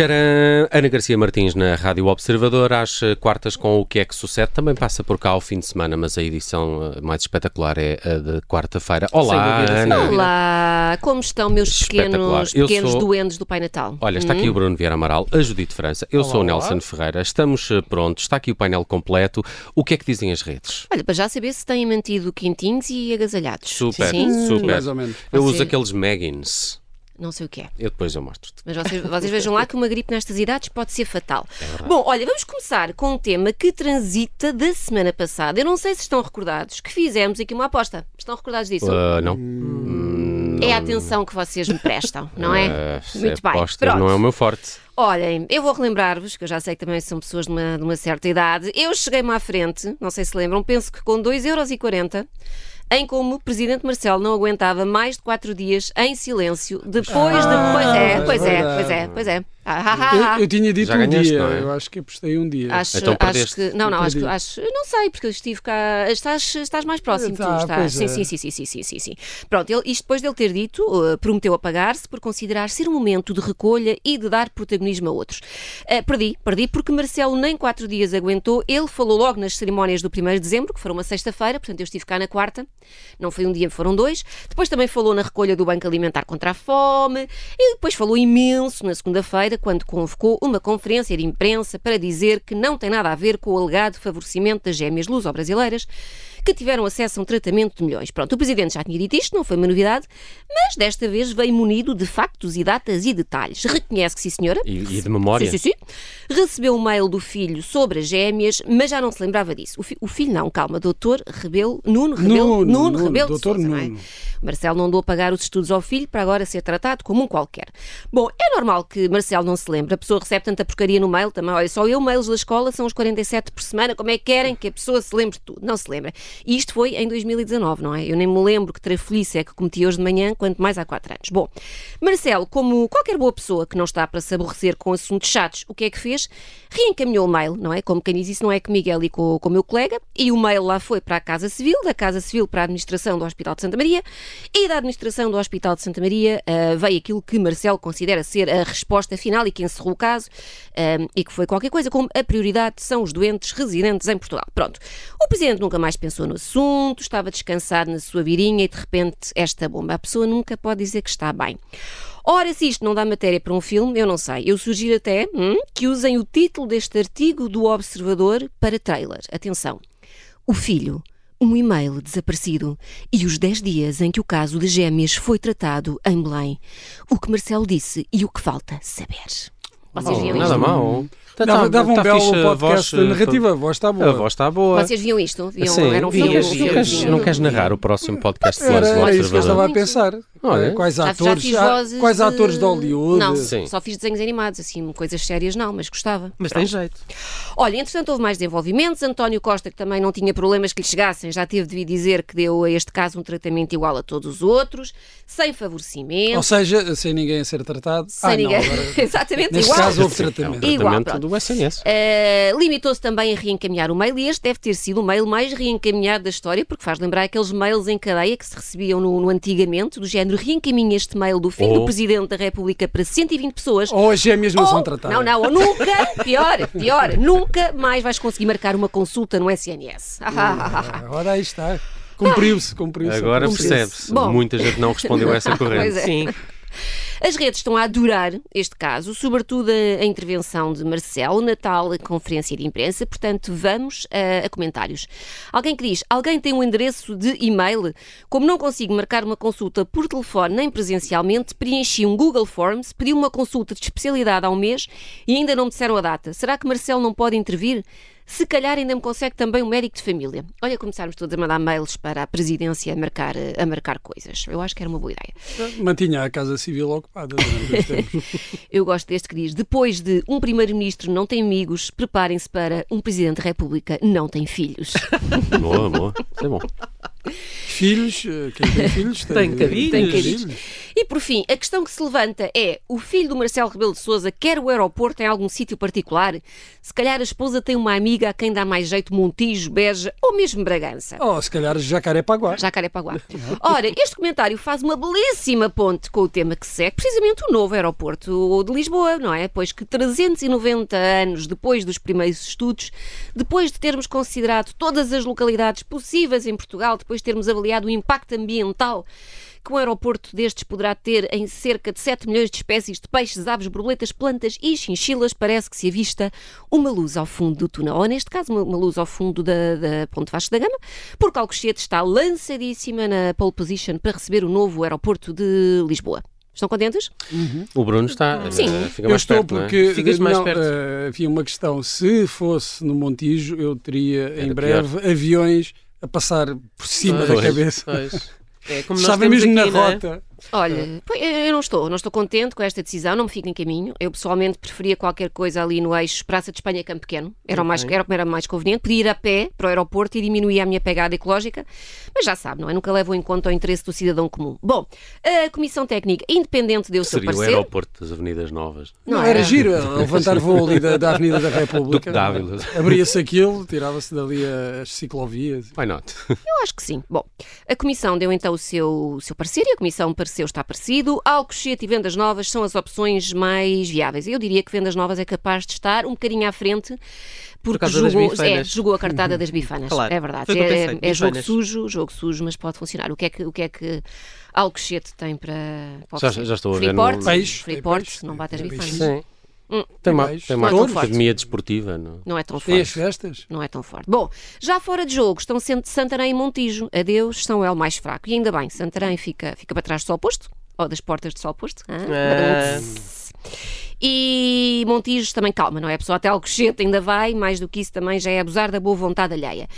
Tcharam! Ana Garcia Martins na Rádio Observador, às eh, quartas com o que é que sucede. Também passa por cá ao fim de semana, mas a edição eh, mais espetacular é a de quarta-feira. Olá, Ana. Olá, como estão meus pequenos, pequenos sou- doentes do Pai Natal? Olha, está aqui o Bruno Vieira Amaral, a Judite França, eu sou o Olá, Nelson olá. Ferreira, estamos eh, prontos, está aqui o painel completo. O que é que dizem as redes? Olha, para já saber se têm mantido quentinhos e agasalhados. Super, Sim? super. Mais ou menos. Eu Você- uso aqueles Meggins. Não sei o que é. Eu depois eu mostro-te. Mas vocês, vocês vejam lá que uma gripe nestas idades pode ser fatal. É Bom, olha, vamos começar com um tema que transita da semana passada. Eu não sei se estão recordados que fizemos aqui uma aposta. Estão recordados disso? Ah, não. É a atenção que vocês me prestam, não é? Ah, Muito bem. apostas Pronto. não é o meu forte. Olhem, eu vou relembrar-vos, que eu já sei que também são pessoas de uma, de uma certa idade. Eu cheguei-me à frente, não sei se lembram, penso que com 2,40€, em como o Presidente Marcelo não aguentava mais de 4 dias em silêncio, depois de. Pois é, pois é, pois é, pois é. Ah, ah, ah, ah. Eu, eu tinha dito Já um ganhaste, dia, não é? eu acho que apostei um dia. Acho, Então acho que. Não, não, acho que. Acho, eu não sei, porque eu estive cá. Estás, estás mais próximo, Tá, tu estás. Sim, é. sim, sim, sim, sim, sim, sim, sim. Pronto, ele, isto depois dele ter dito, uh, prometeu apagar-se por considerar ser um momento de recolha e de dar protagonismo a outros. Uh, perdi, perdi, porque Marcelo nem quatro dias aguentou. Ele falou logo nas cerimónias do 1 de dezembro, que foram uma sexta-feira, portanto eu estive cá na quarta. Não foi um dia, foram dois. Depois também falou na recolha do Banco Alimentar contra a Fome. E depois falou imenso na segunda-feira, quando convocou uma conferência de imprensa para dizer que não tem nada a ver com o alegado favorecimento das gêmeas luso-brasileiras que tiveram acesso a um tratamento de milhões. Pronto, o Presidente já tinha dito isto, não foi uma novidade, mas desta vez veio munido de factos e datas e detalhes. Reconhece que sim, senhora. E, e de memória. Sim, sim, sim. Recebeu um mail do filho sobre as gêmeas, mas já não se lembrava disso. O, fi- o filho não, calma, doutor Rebelo, Nuno Rebelo, Nuno, Nuno, Rebelo de doutor Sousa, não é? Nuno. Marcelo não andou a pagar os estudos ao filho para agora ser tratado como um qualquer. Bom, é normal que Marcelo não se lembre. A pessoa recebe tanta porcaria no mail também. Olha, só eu, mails da escola, são os 47 por semana. Como é que querem que a pessoa se lembre de tudo? Não se lembra. E isto foi em 2019, não é? Eu nem me lembro que trafolhice é que cometi hoje de manhã, quanto mais há 4 anos. Bom, Marcelo, como qualquer boa pessoa que não está para se aborrecer com assuntos chatos, o que é que fez? Reencaminhou o mail, não é? Como quem diz isso não é comigo, é ali com, com o meu colega. E o mail lá foi para a Casa Civil, da Casa Civil para a Administração do Hospital de Santa Maria e da Administração do Hospital de Santa Maria ah, veio aquilo que Marcelo considera ser a resposta final e que encerrou o caso ah, e que foi qualquer coisa como a prioridade são os doentes residentes em Portugal. Pronto. O Presidente nunca mais pensou no assunto, estava descansado na sua virinha e de repente esta bomba. A pessoa nunca pode dizer que está bem. Ora, se isto não dá matéria para um filme, eu não sei. Eu sugiro até hum, que usem o título deste artigo do Observador para trailer. Atenção. O filho, um e-mail desaparecido e os 10 dias em que o caso de gêmeas foi tratado em Belém. O que Marcelo disse e o que falta saber. Vocês Oh, nada mal. Dava, tá- dava um tá belo fixe a podcast voz, narrativa, a voz está boa. A voz está boa. Vocês viam isto? Viam, Sim, era um vi, filme? não, um queres, não queres narrar o próximo podcast de Era, era isso que eu estava a pensar. Olha. Quais Já, já atores, já- vozes quais de- atores de Hollywood? Não, Sim. só fiz desenhos animados, assim, coisas sérias não, mas gostava. Mas tem jeito. Olha, entretanto houve mais desenvolvimentos. António Costa, que também não tinha problemas que lhe chegassem, já teve de vir dizer que deu a este caso um tratamento igual a todos os outros, sem favorecimento, Ou seja, sem ninguém a ser tratado. sem ah, ninguém. Não, agora, Exatamente, neste igual. caso houve É um tratamento. Igual, pronto. Do SNS. Uh, Limitou-se também a reencaminhar o mail e este deve ter sido o mail mais reencaminhado da história, porque faz lembrar aqueles mails em cadeia que se recebiam no, no antigamente, do género reencaminha este mail do filho Oh. do Presidente da República para 120 pessoas. Ou as gêmeas não Ou- são tratadas. Não, não, ou nunca, pior, pior, nunca mais vais conseguir marcar uma consulta no SNS. Ah, ah, ah, ah. Ora aí está. Cumpriu-se, cumpriu-se. Agora percebe-se. Muita gente não respondeu a essa corrente. É. Sim. As redes estão a adorar este caso, sobretudo a, intervenção de Marcelo na tal conferência de imprensa, portanto vamos a, a comentários. Alguém que diz, alguém tem um endereço de e-mail? Como não consigo marcar uma consulta por telefone nem presencialmente, preenchi um Google Forms, pedi uma consulta de especialidade há um mês e ainda não me disseram a data. Será que Marcelo não pode intervir? Se calhar ainda me consegue também um médico de família. Olha, começarmos todos a mandar mails para a presidência a marcar, a marcar coisas. Eu acho que era uma boa ideia. Mantinha a Casa Civil ocupada durante este tempo. Eu gosto deste que diz: depois de um primeiro-ministro não tem amigos, preparem-se para um presidente da República não tem filhos. Boa, boa. Isso é bom. Filhos, eh, quem tem filhos Tem. Tem cadinhos. E por fim, a questão que se levanta é: o filho do Marcelo Rebelo de Souza quer o aeroporto em algum sítio particular? Se calhar a esposa tem uma amiga a quem dá mais jeito Montijo, Beja ou mesmo Bragança. Oh, se calhar Jacarepaguá. Jacarepaguá. Ora, este comentário faz uma belíssima ponte com o tema que segue, precisamente o novo aeroporto de Lisboa, não é? Pois que 390 anos depois dos primeiros estudos, depois de termos considerado todas as localidades possíveis em Portugal, depois de termos avaliado o impacto ambiental que um aeroporto destes poderá ter em cerca de 7 milhões de espécies de peixes, aves, borboletas, plantas e chinchilas, parece que se avista uma luz ao fundo do túnel, ou neste caso uma, luz ao fundo da, da Ponte Vasco da Gama, porque Alcochete está lançadíssima na pole position para receber o novo aeroporto de Lisboa. Estão contentes? O Bruno está. Sim. eh, fica Eu mais estou perto, é? porque Ficas mais não, perto. eh, havia uma questão. Se fosse no Montijo, eu teria em Era breve aviões a passar por cima da Pois. cabeça. Pois. É como Estava mesmo aqui, na é? rota. Olha, pois, eu não estou, não estou contente com esta decisão, não me fico em caminho. Eu pessoalmente preferia qualquer coisa ali no eixo Praça de Espanha Campo Pequeno, era o, mais, era o que me era mais conveniente. Podia ir a pé para o aeroporto e diminuir a minha pegada ecológica, mas já sabe, não é? Nunca levo em conta o interesse do cidadão comum. Bom, a Comissão Técnica Independente deu o seu Seria o parecer. aeroporto das Avenidas Novas. Não, Não, era era. giro, levantar voo ali da, da Avenida da República. Abria-se aquilo, tirava-se dali as ciclovias. Why not? Eu acho que sim. Bom, a Comissão deu então o seu, o seu parecer e a Comissão pareceu estar parecido. Alcochete e Vendas Novas são as opções mais viáveis. Eu diria que Vendas Novas é capaz de estar um bocadinho à frente porque causa das jogou, é, jogou a cartada das bifanas. Claro. É verdade. É, pensei, é jogo sujo, jogo sujo, mas pode funcionar. O que é que, o que, é que Alcochete tem para, para Já- já estou a ver no- Freeport, Peixe, Freeport, não bate as bifanas. peixe. Tem, ma- mais. tem mais Touros. academia desportiva, não? Não é tão Tem as forte. festas? Não é tão forte. Bom, já fora de jogo estão sendo Santarém e Montijo. Adeus, São El mais fraco. E ainda bem, Santarém fica, fica para trás do sol posto, ou das portas do sol posto. Ah, Ah. E Montijo também calma, não é? A pessoa até Alcochete ainda vai, mais do que isso também já é abusar da boa vontade alheia.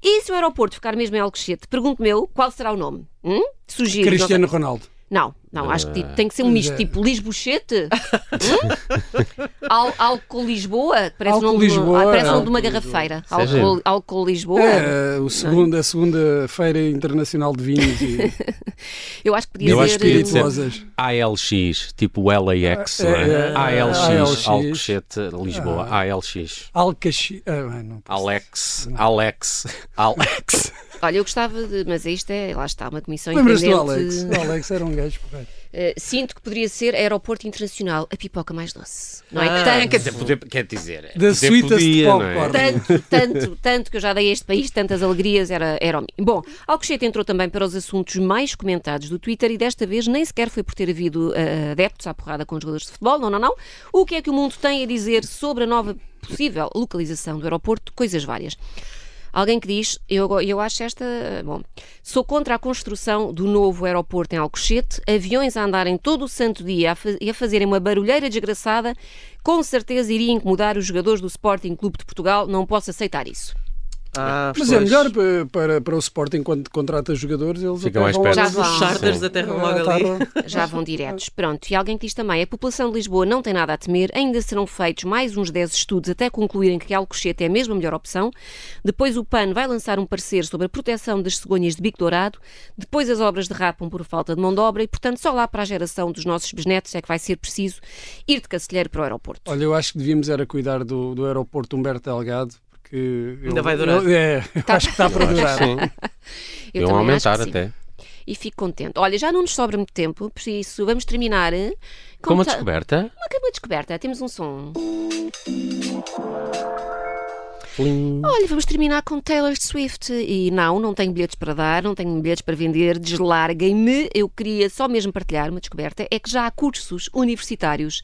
E se o aeroporto ficar mesmo em Alcochete, pergunto-me eu, qual será o nome? Hum? Sugiro. Cristiano Ronaldo. Não, não, acho que tipo, tem que ser um misto é. tipo Lisbochete. hum? Al Álcool Lisboa? Parece o Álcool nome, de uma- Lisboa, ah, parece o nome é. de uma garrafeira. Seja- Álcool, álcool Lisboa. É, o segundo, a segunda Feira Internacional de Vinhos e Eu acho que podia Eu ser. que podia dizer- espirituosas. ALX, tipo LAX, É, não é? é, ALX, ALX. Alcochete, Lisboa, ALX. Alcaxi... Ah, não. Alex, Alex, Alex. Olha, eu gostava de. Mas isto é. Lá está, uma comissão Lembras do independente. Alex? O Alex era um gajo porreiro. Eh, sinto que poderia ser Aeroporto Internacional, a pipoca mais doce. Não é? Ah, tanto, Quer dizer, poder, quer dizer, Da sweetest podia, é? Tanto, tanto, tanto que eu já dei a este país tantas alegrias, era, era o mínimo. Bom, Alcochete entrou também para os assuntos mais comentados do Twitter e desta vez nem sequer foi por ter havido eh, adeptos à porrada com os jogadores de futebol, não, não, não. O que é que o mundo tem a dizer sobre a nova possível localização do aeroporto? Coisas várias. Alguém que diz, eu, eu acho esta. Bom, sou contra a construção do novo aeroporto em Alcochete, aviões a andarem todo o santo dia e a fazerem uma barulheira desgraçada, com certeza iria incomodar os jogadores do Sporting Clube de Portugal, não posso aceitar isso. Ah, Mas pois. é melhor para, para, o Sporting quando contrata jogadores, eles Fica mais perto. logo Já Os vão. charters Sim. aterram Ah, logo tá ali. Já vão diretos. Pronto. E alguém que diz também: a população de Lisboa não tem nada a temer, ainda serão feitos mais uns 10 estudos até concluírem que Alcochete é mesmo a melhor opção. Depois o PAN vai lançar um parecer sobre a proteção das cegonhas de bico dourado. Depois as obras derrapam por falta de mão de obra e, portanto, só lá para a geração dos nossos bisnetos é que vai ser preciso ir de Cacilheiro para o aeroporto. Olha, eu acho que devíamos era cuidar do, do aeroporto Humberto Delgado, porque... Ainda eu- vai durar. eu- é, eu acho que está para durar. Sim, Eu iam aumentar que sim. até. E fico contente. Olha, já não nos sobra muito tempo, por isso vamos terminar. eh, Com uma ta- descoberta. Uma, uma descoberta. Temos um som. Plim. Olha, vamos terminar com Taylor Swift. E não, não tenho bilhetes para dar, não tenho bilhetes para vender, deslarguem-me. Eu queria só mesmo partilhar uma descoberta: é que já há cursos universitários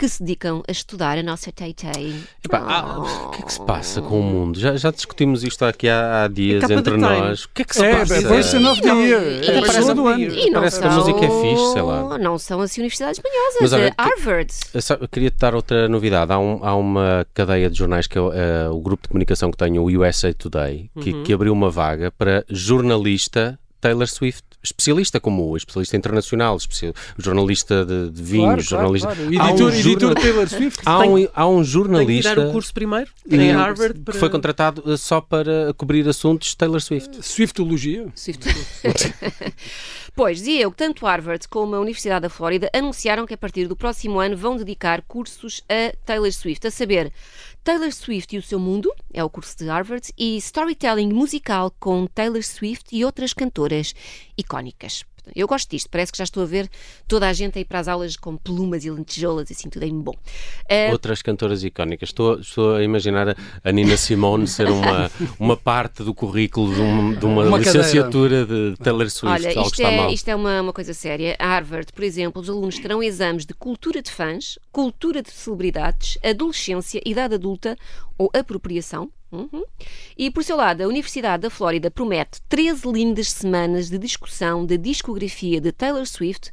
que se dedicam a estudar a nossa Tay-Tay. Epá, ah, o que é que se passa com o mundo? Já, já discutimos isto aqui há, há dias entre nós. O que é que se É, passa? depois de nove Não, dia, e- é a e- pessoa do ano. E não Parece que são, a música é fixe, sei lá. Não são assim universidades manhosas. Mas olha, eh, Harvard. Eu só- eu queria te dar outra novidade. Há, um- há uma cadeia de jornais que é o, eh, o grupo de comunicação que tem, o USA Today, que, que abriu uma vaga para jornalista Taylor Swift, especialista como o especialista internacional, especial, jornalista de, de vinhos, jornalista. claro. Há um Editor, jornal- editor Taylor Swift. Há um, há um Tem que jornalista tirar o curso primeiro que- em Harvard para... que foi contratado eh, só para cobrir assuntos Taylor Swift. Swiftologia. Swift. pois, dizia eu tanto Harvard como a Universidade da Flórida anunciaram que a partir do próximo ano vão dedicar cursos a Taylor Swift, a saber, Taylor Swift e o seu mundo, é o curso de Harvard, e Storytelling musical com Taylor Swift e outras cantoras icónicas. Eu gosto disto, parece que já estou a ver toda a gente aí para as aulas com plumas e lentejoulas, assim, tudo em bom. Eh, Outras cantoras icónicas. Estou, estou a imaginar a- Nina Simone ser uma, uma parte do currículo de, um- de uma, Uma licenciatura de Taylor Swift. Olha, isto está é, mal. isto é uma, uma coisa séria. A Harvard, por exemplo, os alunos terão exames de cultura de fãs, cultura de celebridades, adolescência, idade adulta ou apropriação. Uhum. E, por seu lado, a Universidade da Flórida promete 13 lindas semanas de discussão da discografia de Taylor Swift,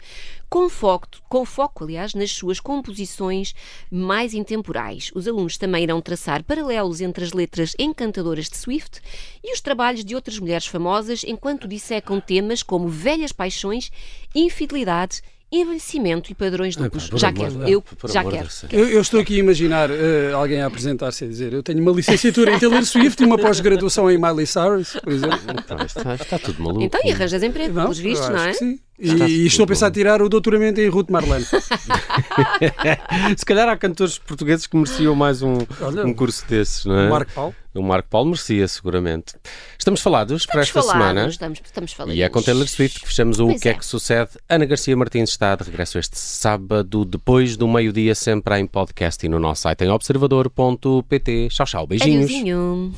com foco, com foco, aliás, nas suas composições mais intemporais. Os alunos também irão traçar paralelos entre as letras encantadoras de Swift e os trabalhos de outras mulheres famosas, enquanto dissecam temas como velhas paixões, infidelidade, envelhecimento e padrões duplos. por já amor quero, eu por já amor de quero. Eu, eu estou aqui a imaginar eh, alguém a apresentar-se a dizer eu tenho uma licenciatura em Taylor Swift e uma pós-graduação em Miley Cyrus, por exemplo. Então, está, está tudo maluco. Então, e arranjas emprego, pelos vistos, não acho é? que sim. E, e estou a pensar a tirar o doutoramento em Ruth Marlene. Se calhar há cantores portugueses que mereciam mais um, Olha, um curso desses, não é? Marco Paulo. O Marco Paulo merecia, seguramente. Estamos falados para esta Estamos semana. falados, estamos, estamos faladinhos. E é com Taylor Swift que fechamos o Pois que é. é. que sucede. Ana Garcia Martins está de regresso este sábado, depois do meio-dia, sempre em podcast e no nosso site em observador.pt. Tchau, tchau. Beijinhos. Adeusinho.